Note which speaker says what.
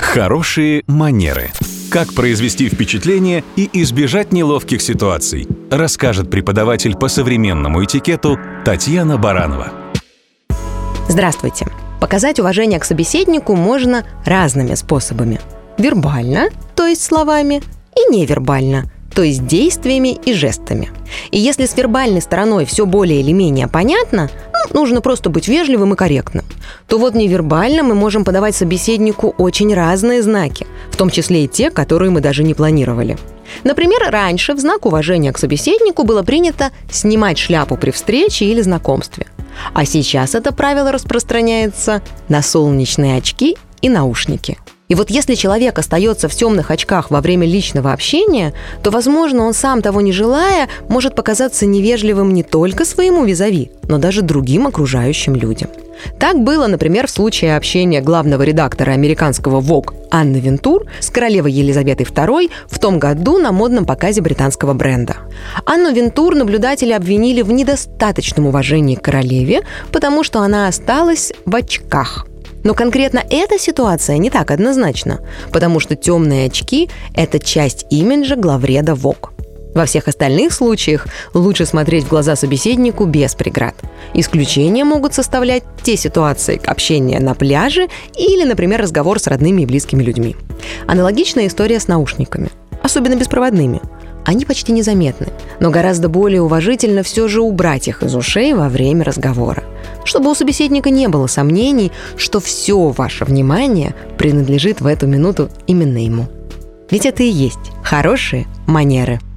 Speaker 1: Хорошие манеры. Как произвести впечатление и избежать неловких ситуаций, расскажет преподаватель по современному этикету Татьяна Баранова.
Speaker 2: Здравствуйте. Показать уважение к собеседнику можно разными способами. Вербально, то есть словами, и невербально, то есть действиями и жестами. И если с вербальной стороной все более или менее понятно, нужно просто быть вежливым и корректным, то вот невербально мы можем подавать собеседнику очень разные знаки, в том числе и те, которые мы даже не планировали. Например, раньше в знак уважения к собеседнику было принято снимать шляпу при встрече или знакомстве. А сейчас это правило распространяется на солнечные очки и наушники – и вот если человек остается в темных очках во время личного общения, то, возможно, он сам того не желая, может показаться невежливым не только своему визави, но даже другим окружающим людям. Так было, например, в случае общения главного редактора американского Vogue Анны Вентур с королевой Елизаветой II в том году на модном показе британского бренда. Анну Вентур наблюдатели обвинили в недостаточном уважении к королеве, потому что она осталась в очках – но конкретно эта ситуация не так однозначна, потому что темные очки – это часть имиджа главреда ВОК. Во всех остальных случаях лучше смотреть в глаза собеседнику без преград. Исключения могут составлять те ситуации, как общение на пляже или, например, разговор с родными и близкими людьми. Аналогичная история с наушниками, особенно беспроводными – они почти незаметны, но гораздо более уважительно все же убрать их из ушей во время разговора, чтобы у собеседника не было сомнений, что все ваше внимание принадлежит в эту минуту именно ему. Ведь это и есть хорошие манеры –